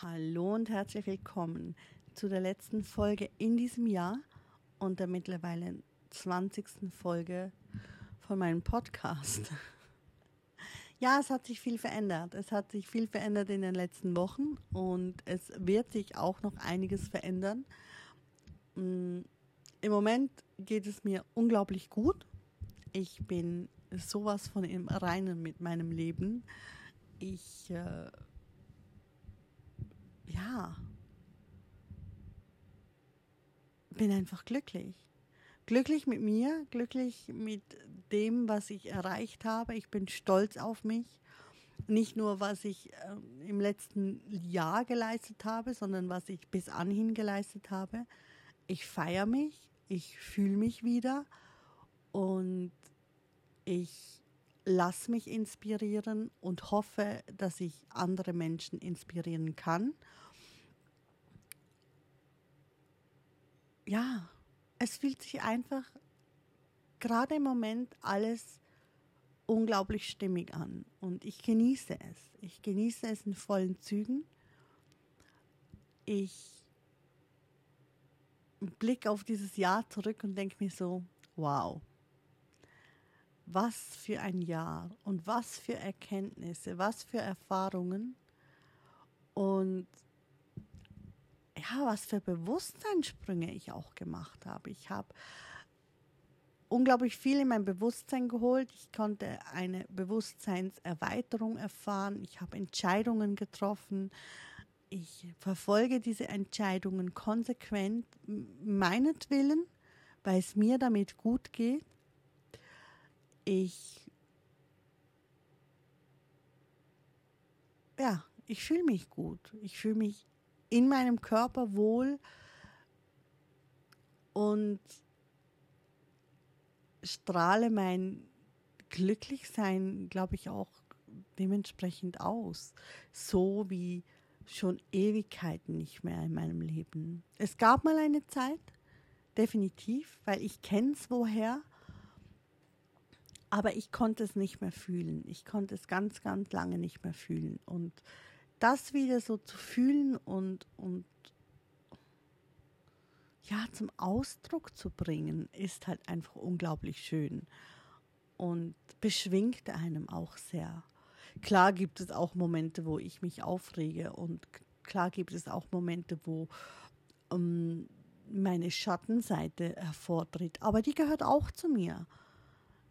Hallo und herzlich willkommen zu der letzten Folge in diesem Jahr und der mittlerweile 20. Folge von meinem Podcast. Ja, es hat sich viel verändert. Es hat sich viel verändert in den letzten Wochen und es wird sich auch noch einiges verändern. Mm, Im Moment geht es mir unglaublich gut. Ich bin sowas von im Reinen mit meinem Leben. Ich, äh, ja, bin einfach glücklich. Glücklich mit mir, glücklich mit dem, was ich erreicht habe. Ich bin stolz auf mich. Nicht nur, was ich äh, im letzten Jahr geleistet habe, sondern was ich bis anhin geleistet habe. Ich feiere mich, ich fühle mich wieder und ich lasse mich inspirieren und hoffe, dass ich andere Menschen inspirieren kann. Ja, es fühlt sich einfach gerade im Moment alles unglaublich stimmig an und ich genieße es. Ich genieße es in vollen Zügen. Ich blicke auf dieses Jahr zurück und denke mir so, wow, was für ein Jahr und was für Erkenntnisse, was für Erfahrungen und ja, was für Bewusstseinssprünge ich auch gemacht habe. Ich habe unglaublich viel in mein Bewusstsein geholt. Ich konnte eine Bewusstseinserweiterung erfahren. Ich habe Entscheidungen getroffen. Ich verfolge diese Entscheidungen konsequent meinetwillen, weil es mir damit gut geht. Ich ja, ich fühle mich gut. Ich fühle mich in meinem Körper wohl und strahle mein Glücklichsein, glaube ich, auch dementsprechend aus. So wie schon Ewigkeiten nicht mehr in meinem Leben. Es gab mal eine Zeit, definitiv, weil ich kenne es woher, aber ich konnte es nicht mehr fühlen. Ich konnte es ganz, ganz lange nicht mehr fühlen. Und das wieder so zu fühlen und, und ja, zum Ausdruck zu bringen, ist halt einfach unglaublich schön und beschwingt einem auch sehr. Klar gibt es auch Momente, wo ich mich aufrege und klar gibt es auch Momente, wo ähm, meine Schattenseite hervortritt, aber die gehört auch zu mir.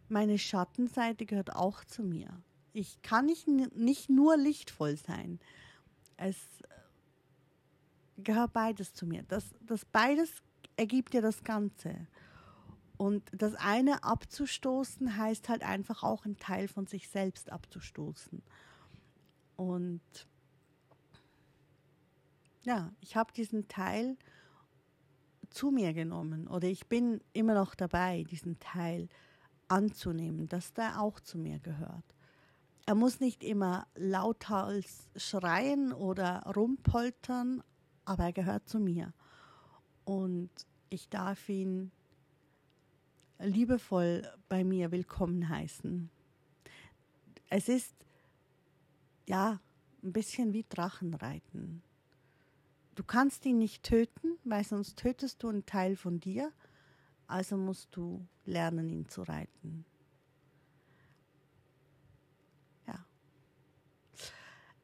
Meine Schattenseite gehört auch zu mir. Ich kann nicht, nicht nur lichtvoll sein. Es gehört beides zu mir. Das, das beides ergibt ja das Ganze. Und das eine abzustoßen heißt halt einfach auch einen Teil von sich selbst abzustoßen. Und ja, ich habe diesen Teil zu mir genommen oder ich bin immer noch dabei, diesen Teil anzunehmen, dass der auch zu mir gehört. Er muss nicht immer lauthals schreien oder rumpoltern, aber er gehört zu mir. Und ich darf ihn liebevoll bei mir willkommen heißen. Es ist ja ein bisschen wie Drachenreiten. Du kannst ihn nicht töten, weil sonst tötest du einen Teil von dir, also musst du lernen, ihn zu reiten.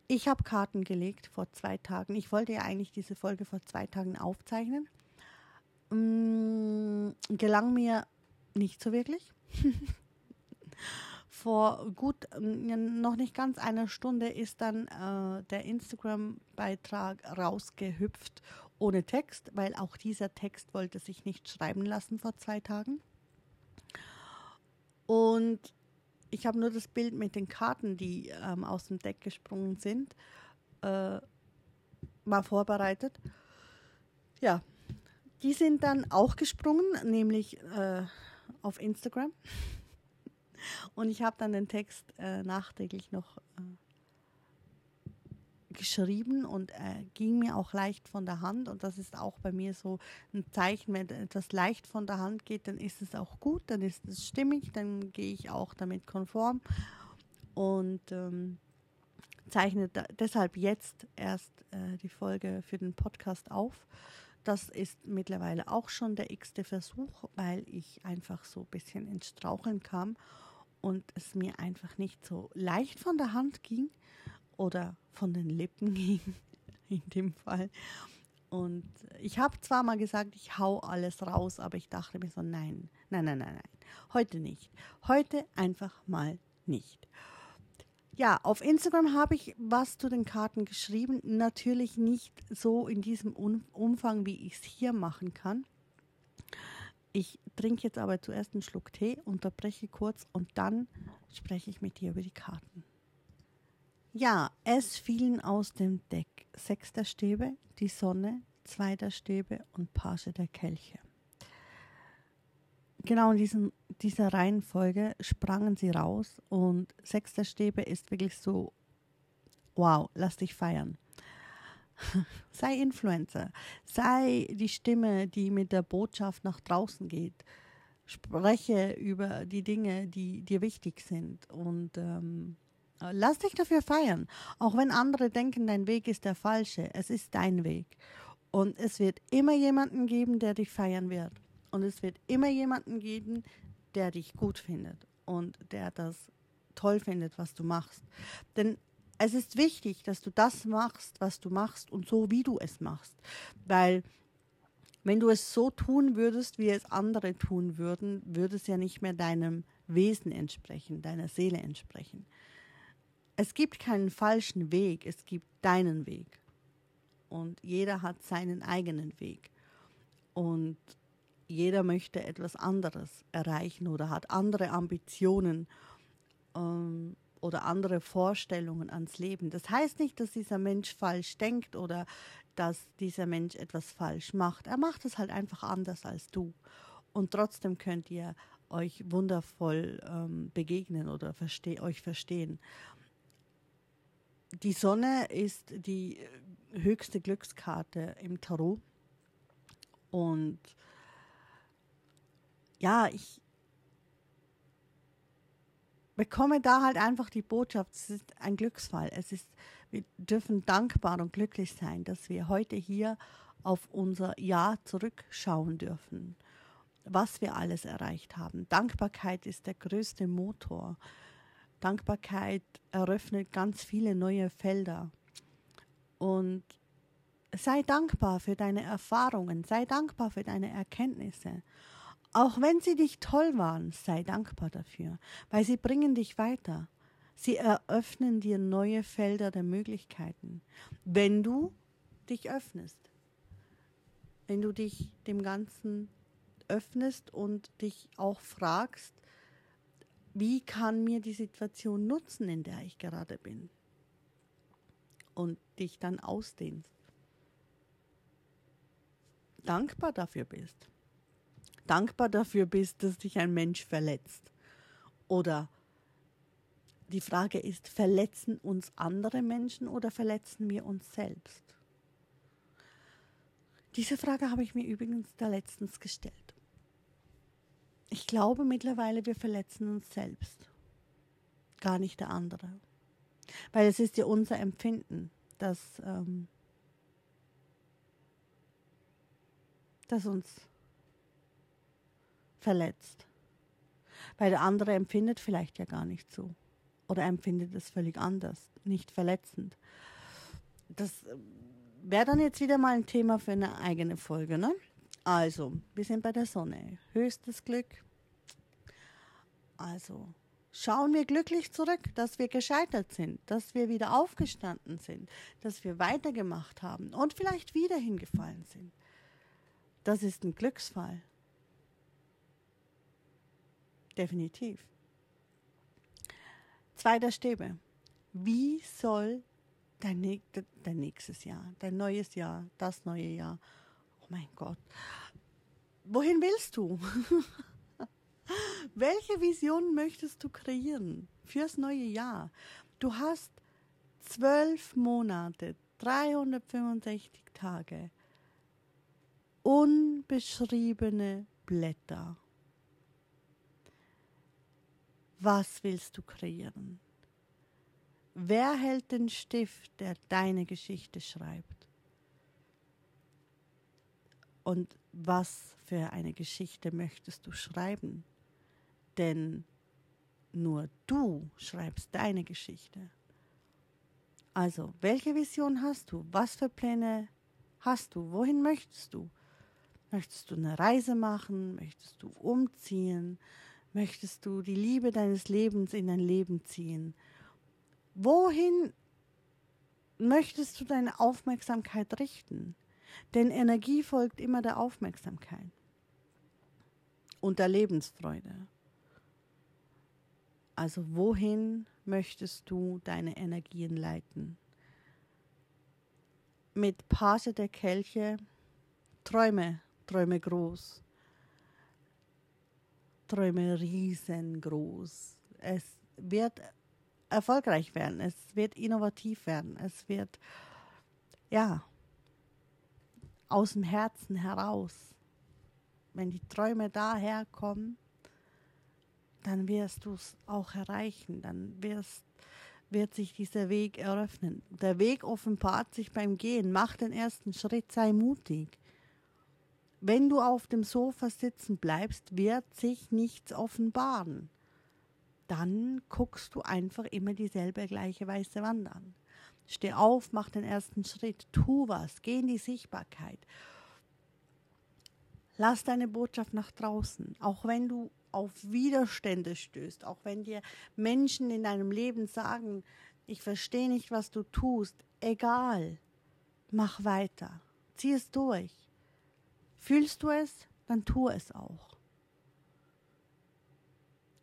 Ich habe Karten gelegt vor zwei Tagen. Ich wollte ja eigentlich diese Folge vor zwei Tagen aufzeichnen. Mm, gelang mir nicht so wirklich. Vor gut mm, noch nicht ganz einer Stunde ist dann äh, der Instagram-Beitrag rausgehüpft ohne Text, weil auch dieser Text wollte sich nicht schreiben lassen vor zwei Tagen. Und ich habe nur das Bild mit den Karten, die ähm, aus dem Deck gesprungen sind, äh, mal vorbereitet. Ja, die sind dann auch gesprungen, nämlich äh, auf Instagram. Und ich habe dann den Text äh, nachträglich noch äh, geschrieben und äh, ging mir auch leicht von der Hand. Und das ist auch bei mir so ein Zeichen, wenn etwas leicht von der Hand geht, dann ist es auch gut, dann ist es stimmig, dann gehe ich auch damit konform. Und ähm, zeichne da, deshalb jetzt erst äh, die Folge für den Podcast auf. Das ist mittlerweile auch schon der x-te Versuch, weil ich einfach so ein bisschen ins Straucheln kam und es mir einfach nicht so leicht von der Hand ging oder von den Lippen ging, in dem Fall. Und ich habe zwar mal gesagt, ich hau alles raus, aber ich dachte mir so, nein, nein, nein, nein, nein, heute nicht. Heute einfach mal nicht. Ja, auf Instagram habe ich was zu den Karten geschrieben. Natürlich nicht so in diesem Umfang, wie ich es hier machen kann. Ich trinke jetzt aber zuerst einen Schluck Tee, unterbreche kurz und dann spreche ich mit dir über die Karten. Ja, es fielen aus dem Deck sechs der Stäbe, die Sonne, zwei der Stäbe und Page der Kelche. Genau in diesem, dieser Reihenfolge sprangen sie raus und sechs der Stäbe ist wirklich so, wow, lass dich feiern. sei Influencer, sei die Stimme, die mit der Botschaft nach draußen geht. Spreche über die Dinge, die dir wichtig sind und ähm, lass dich dafür feiern. Auch wenn andere denken, dein Weg ist der falsche, es ist dein Weg. Und es wird immer jemanden geben, der dich feiern wird. Und es wird immer jemanden geben, der dich gut findet und der das toll findet, was du machst. Denn es ist wichtig, dass du das machst, was du machst und so, wie du es machst. Weil wenn du es so tun würdest, wie es andere tun würden, würde es ja nicht mehr deinem Wesen entsprechen, deiner Seele entsprechen. Es gibt keinen falschen Weg, es gibt deinen Weg und jeder hat seinen eigenen Weg. Und jeder möchte etwas anderes erreichen oder hat andere Ambitionen ähm, oder andere Vorstellungen ans Leben. Das heißt nicht, dass dieser Mensch falsch denkt oder dass dieser Mensch etwas falsch macht. Er macht es halt einfach anders als du. Und trotzdem könnt ihr euch wundervoll ähm, begegnen oder verste euch verstehen. Die Sonne ist die höchste Glückskarte im Tarot. Und ja, ich bekomme da halt einfach die Botschaft, es ist ein Glücksfall. Es ist, wir dürfen dankbar und glücklich sein, dass wir heute hier auf unser Jahr zurückschauen dürfen, was wir alles erreicht haben. Dankbarkeit ist der größte Motor. Dankbarkeit eröffnet ganz viele neue Felder. Und sei dankbar für deine Erfahrungen, sei dankbar für deine Erkenntnisse. Auch wenn sie nicht toll waren, sei dankbar dafür, weil sie bringen dich weiter. Sie eröffnen dir neue Felder der Möglichkeiten, wenn du dich öffnest. Wenn du dich dem Ganzen öffnest und dich auch fragst, wie kann mir die Situation nutzen, in der ich gerade bin? und dich dann ausdehnst. Dankbar dafür bist. Dankbar dafür bist, dass dich ein Mensch verletzt. Oder die Frage ist, verletzen uns andere Menschen oder verletzen wir uns selbst? Diese Frage habe ich mir übrigens da letztens gestellt. Ich glaube mittlerweile, wir verletzen uns selbst, gar nicht der andere. Weil es ist ja unser Empfinden, das, ähm, das uns verletzt. Weil der andere empfindet vielleicht ja gar nicht so. Oder empfindet es völlig anders, nicht verletzend. Das äh, wäre dann jetzt wieder mal ein Thema für eine eigene Folge, ne? Also, wir sind bei der Sonne. Höchstes Glück. Also, schauen wir glücklich zurück, dass wir gescheitert sind, dass wir wieder aufgestanden sind, dass wir weitergemacht haben und vielleicht wieder hingefallen sind. Das ist ein Glücksfall. Definitiv. Zweiter Stäbe. Wie soll dein, dein nächstes Jahr, dein neues Jahr, das neue Jahr, oh mein Gott, wohin willst du? Welche Vision möchtest du kreieren fürs neue Jahr? Du hast zwölf Monate, 365 Tage, unbeschriebene Blätter. Was willst du kreieren? wer hält den Stift, der deine Geschichte schreibt? Und was für eine Geschichte möchtest du schreiben? Denn nur du schreibst deine Geschichte. Also, welche Vision hast du? Was für Pläne hast du? Wohin möchtest du? Möchtest du eine Reise machen? Möchtest du umziehen? Möchtest du die Liebe deines Lebens in dein Leben ziehen? Wohin möchtest du deine Aufmerksamkeit richten? Denn Energie folgt immer der Aufmerksamkeit und der Lebensfreude. Also wohin möchtest du deine Energien leiten? Mit Page der Kelche träume Träume groß. Träume riesengroß. Es wird erfolgreich werden. Es wird innovativ werden. Es wird, ja, aus dem Herzen heraus. Wenn die Träume daherkommen, dann wirst du es auch erreichen. Dann wirst, wird sich dieser Weg eröffnen. Der Weg offenbart sich beim Gehen. Mach den ersten Schritt, sei mutig. Wenn du auf dem Sofa sitzen bleibst, wird sich nichts offenbaren. Dann guckst du einfach immer dieselbe gleiche weiße Wand an. Steh auf, mach den ersten Schritt, tu was, geh in die Sichtbarkeit. Lass deine Botschaft nach draußen, auch wenn du auf Widerstände stößt, auch wenn dir Menschen in deinem Leben sagen, ich verstehe nicht, was du tust, egal, mach weiter, zieh es durch. Fühlst du es, dann tu es auch.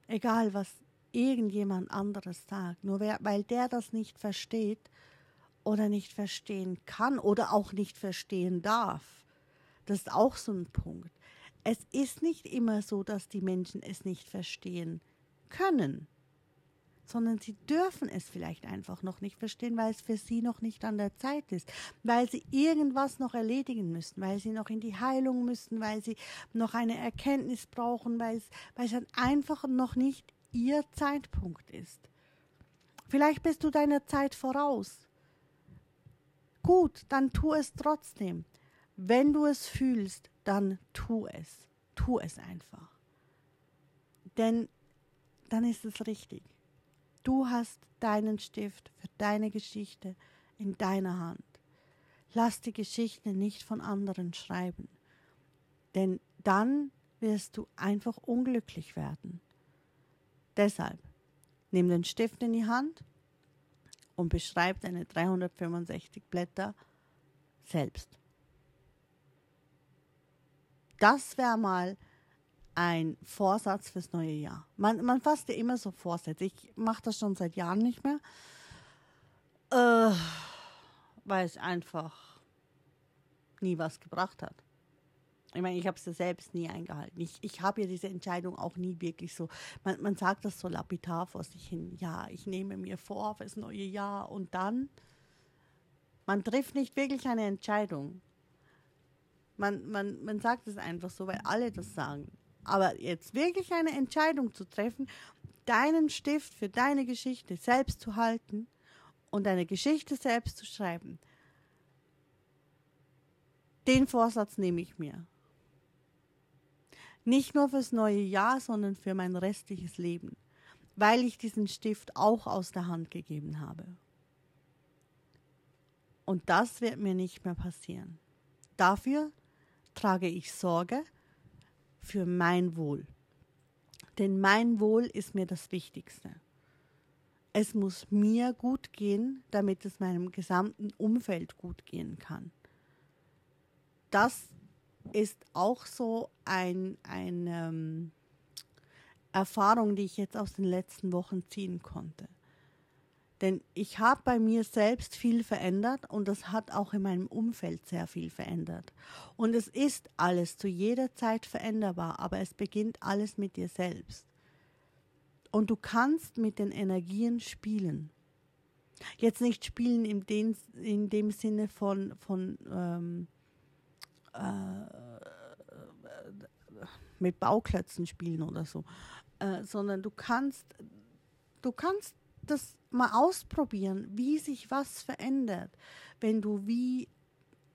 Egal, was irgendjemand anderes sagt, nur weil der das nicht versteht oder nicht verstehen kann oder auch nicht verstehen darf. Das ist auch so ein Punkt. Es ist nicht immer so, dass die Menschen es nicht verstehen können sondern sie dürfen es vielleicht einfach noch nicht verstehen, weil es für sie noch nicht an der Zeit ist, weil sie irgendwas noch erledigen müssen, weil sie noch in die Heilung müssen, weil sie noch eine Erkenntnis brauchen, weil es, weil es einfach noch nicht ihr Zeitpunkt ist. Vielleicht bist du deiner Zeit voraus. Gut, dann tu es trotzdem. Wenn du es fühlst, dann tu es. Tu es einfach. Denn dann ist es richtig. Du hast deinen Stift für deine Geschichte in deiner Hand. Lass die Geschichte nicht von anderen schreiben, denn dann wirst du einfach unglücklich werden. Deshalb nimm den Stift in die Hand und beschreib deine 365 Blätter selbst. Das wäre mal ein Vorsatz fürs neue Jahr. Man, man fasst ja immer so Vorsätze. Ich mache das schon seit Jahren nicht mehr, äh, weil es einfach nie was gebracht hat. Ich meine, ich habe es ja selbst nie eingehalten. Ich, ich habe ja diese Entscheidung auch nie wirklich so. Man, man sagt das so lapidar vor sich hin. Ja, ich nehme mir vor fürs neue Jahr und dann. Man trifft nicht wirklich eine Entscheidung. Man, man, man sagt es einfach so, weil alle das sagen. Aber jetzt wirklich eine Entscheidung zu treffen, deinen Stift für deine Geschichte selbst zu halten und deine Geschichte selbst zu schreiben, den Vorsatz nehme ich mir. Nicht nur fürs neue Jahr, sondern für mein restliches Leben, weil ich diesen Stift auch aus der Hand gegeben habe. Und das wird mir nicht mehr passieren. Dafür trage ich Sorge, für mein Wohl. Denn mein Wohl ist mir das Wichtigste. Es muss mir gut gehen, damit es meinem gesamten Umfeld gut gehen kann. Das ist auch so ein, eine ähm, Erfahrung, die ich jetzt aus den letzten Wochen ziehen konnte. Denn ich habe bei mir selbst viel verändert und das hat auch in meinem Umfeld sehr viel verändert. Und es ist alles zu jeder Zeit veränderbar, aber es beginnt alles mit dir selbst. Und du kannst mit den Energien spielen. Jetzt nicht spielen in, den, in dem Sinne von, von ähm, äh, mit Bauklötzen spielen oder so, äh, sondern du kannst, du kannst das mal ausprobieren, wie sich was verändert, wenn du wie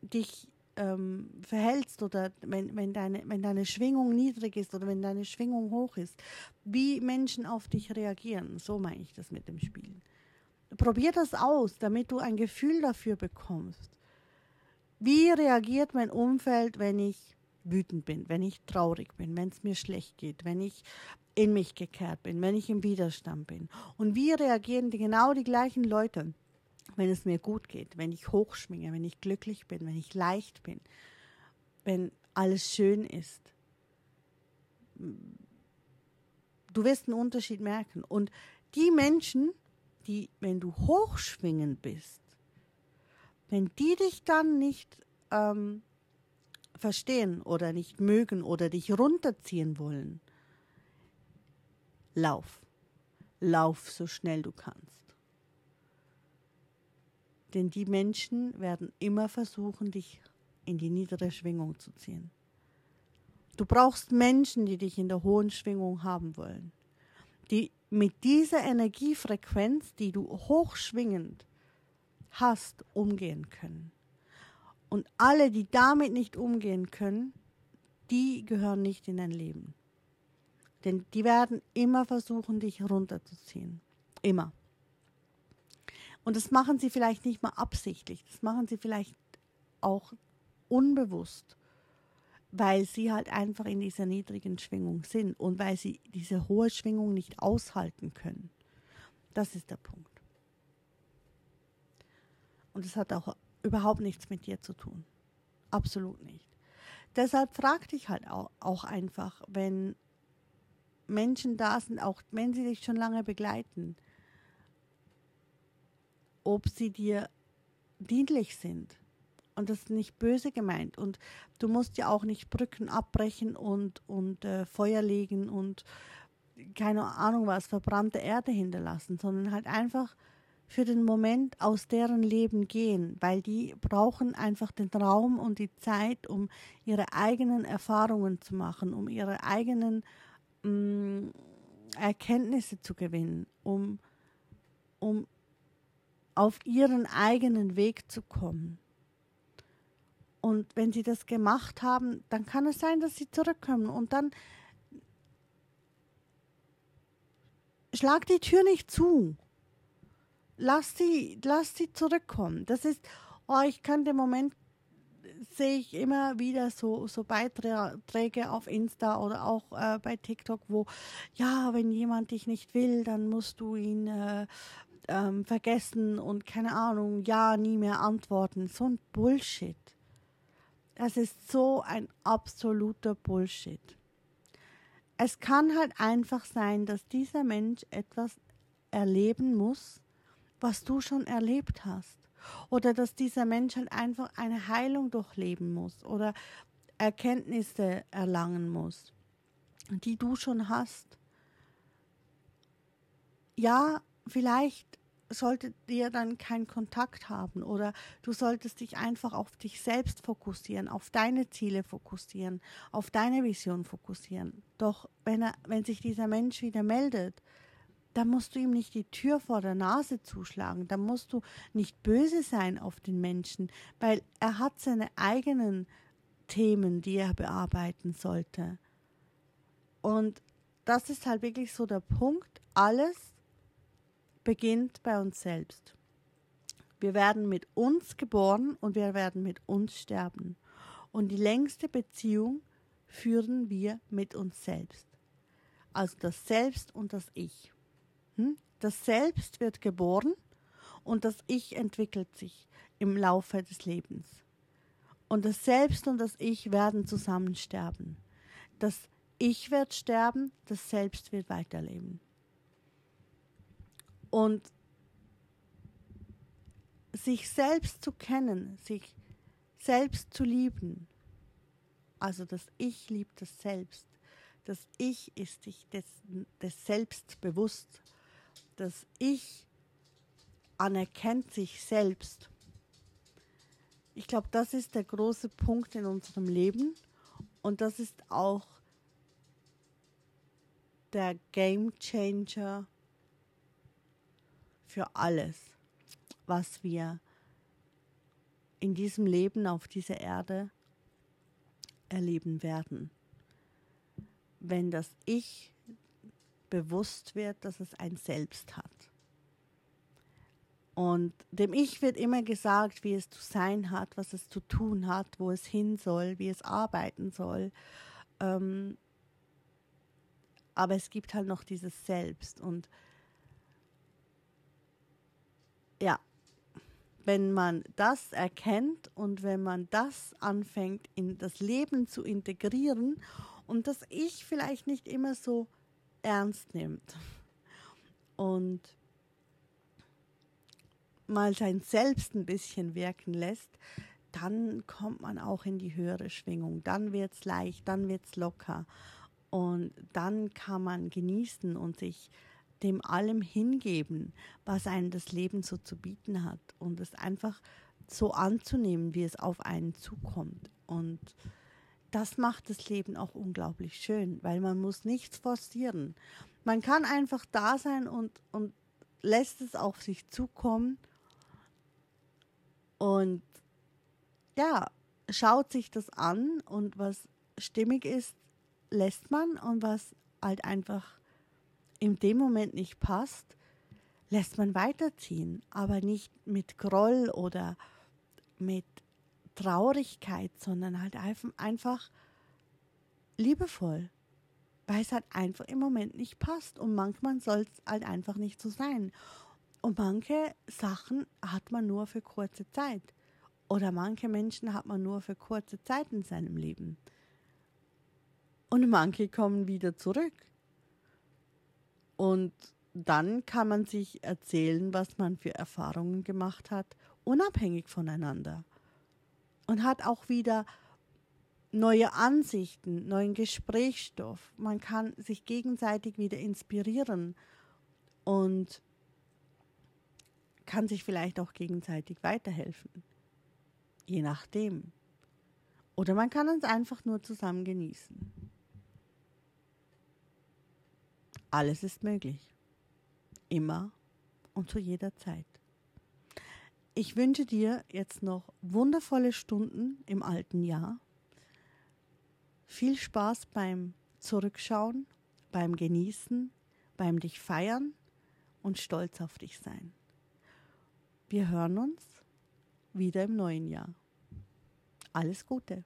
dich ähm, verhältst oder wenn, wenn, deine, wenn deine Schwingung niedrig ist oder wenn deine Schwingung hoch ist, wie Menschen auf dich reagieren. So meine ich das mit dem Spielen. Probier das aus, damit du ein Gefühl dafür bekommst. Wie reagiert mein Umfeld, wenn ich wütend bin, wenn ich traurig bin, wenn es mir schlecht geht, wenn ich in mich gekehrt bin, wenn ich im Widerstand bin? Und wie reagieren die genau die gleichen Leute, wenn es mir gut geht, wenn ich hochschwinge, wenn ich glücklich bin, wenn ich leicht bin, wenn alles schön ist? Du wirst einen Unterschied merken. Und die Menschen, die, wenn du hochschwingend bist, wenn die dich dann nicht ähm, verstehen oder nicht mögen oder dich runterziehen wollen, lauf. Lauf so schnell du kannst. Denn die Menschen werden immer versuchen, dich in die niedere Schwingung zu ziehen. Du brauchst Menschen, die dich in der hohen Schwingung haben wollen, die mit dieser Energiefrequenz, die du hochschwingend hast, umgehen können. Und alle, die damit nicht umgehen können, die gehören nicht in dein Leben. Denn die werden immer versuchen, dich runterzuziehen. Immer. Und das machen sie vielleicht nicht mal absichtlich. Das machen sie vielleicht auch unbewusst, weil sie halt einfach in dieser niedrigen Schwingung sind und weil sie diese hohe Schwingung nicht aushalten können. Das ist der Punkt. Und es hat auch überhaupt nichts mit dir zu tun. Absolut nicht. Deshalb frag dich halt auch, auch einfach, wenn Menschen da sind, auch wenn sie dich schon lange begleiten, ob sie dir dienlich sind. Und das ist nicht böse gemeint. Und du musst ja auch nicht Brücken abbrechen und, und äh, Feuer legen und keine Ahnung was, verbrannte Erde hinterlassen, sondern halt einfach für den Moment aus deren Leben gehen, weil die brauchen einfach den Raum und die Zeit, um ihre eigenen Erfahrungen zu machen, um ihre eigenen mh, mm, Erkenntnisse zu gewinnen, um, um auf ihren eigenen Weg zu kommen. Und wenn sie das gemacht haben, dann kann es sein, dass sie zurückkommen und dann schlag die Tür nicht zu lass sie, lass sie zurückkommen. Das ist, oh, ich kann den Moment sehe ich immer wieder so, so Beiträge auf Insta oder auch äh, bei TikTok, wo, ja, wenn jemand dich nicht will, dann musst du ihn äh, ähm, vergessen und keine Ahnung, ja, nie mehr antworten. So ein Bullshit. Das ist so ein absoluter Bullshit. Es kann halt einfach sein, dass dieser Mensch etwas erleben muss, was du schon erlebt hast. Oder dass dieser Mensch halt einfach eine Heilung durchleben muss oder Erkenntnisse erlangen muss, die du schon hast. Ja, vielleicht solltet ihr dann keinen Kontakt haben oder du solltest dich einfach auf dich selbst fokussieren, auf deine Ziele fokussieren, auf deine Vision fokussieren. Doch wenn er, wenn sich dieser Mensch wieder meldet, da musst du ihm nicht die Tür vor der Nase zuschlagen, da musst du nicht böse sein auf den Menschen, weil er hat seine eigenen Themen, die er bearbeiten sollte. Und das ist halt wirklich so der Punkt, alles beginnt bei uns selbst. Wir werden mit uns geboren und wir werden mit uns sterben. Und die längste Beziehung führen wir mit uns selbst. Also das Selbst und das Ich. Hm? Das Selbst wird geboren und das Ich entwickelt sich im Laufe des Lebens. Und das Selbst und das Ich werden zusammen sterben. Das Ich wird sterben, das Selbst wird weiterleben. Und sich selbst zu kennen, sich selbst zu lieben, also das Ich liebt das Selbst, das Ich ist sich des, des Selbst bewusst das Ich anerkennt sich selbst. Ich glaube, das ist der große Punkt in unserem Leben und das ist auch der Game Changer für alles, was wir in diesem Leben auf dieser Erde erleben werden. Wenn das Ich bewusst wird, dass es ein Selbst hat. Und dem Ich wird immer gesagt, wie es zu sein hat, was es zu tun hat, wo es hin soll, wie es arbeiten soll. Ähm, aber es gibt halt noch dieses Selbst. Und ja, wenn man das erkennt und wenn man das anfängt in das Leben zu integrieren und das Ich vielleicht nicht immer so ernst nimmt und mal sein Selbst ein bisschen wirken lässt, dann kommt man auch in die höhere Schwingung. Dann wird es leicht, dann wird es locker. Und dann kann man genießen und sich dem allem hingeben, was einem das Leben so zu bieten hat. Und es einfach so anzunehmen, wie es auf einen zukommt. Und das macht das Leben auch unglaublich schön, weil man muss nichts forcieren. Man kann einfach da sein und, und lässt es auf sich zukommen und ja, schaut sich das an und was stimmig ist, lässt man und was halt einfach in dem Moment nicht passt, lässt man weiterziehen, aber nicht mit Groll oder mit Traurigkeit, sondern halt einfach liebevoll, weil es halt einfach im Moment nicht passt und manchmal soll es halt einfach nicht so sein. Und manche Sachen hat man nur für kurze Zeit. Oder manche Menschen hat man nur für kurze Zeit in seinem Leben. Und manche kommen wieder zurück. Und dann kann man sich erzählen, was man für Erfahrungen gemacht hat, unabhängig voneinander. Und hat auch wieder neue Ansichten, neuen Gesprächsstoff. Man kann sich gegenseitig wieder inspirieren und kann sich vielleicht auch gegenseitig weiterhelfen. Je nachdem. Oder man kann es einfach nur zusammen genießen. Alles ist möglich. Immer und zu jeder Zeit. Ich wünsche dir jetzt noch wundervolle Stunden im alten Jahr. Viel Spaß beim Zurückschauen, beim Genießen, beim dich feiern und stolz auf dich sein. Wir hören uns wieder im neuen Jahr. Alles Gute.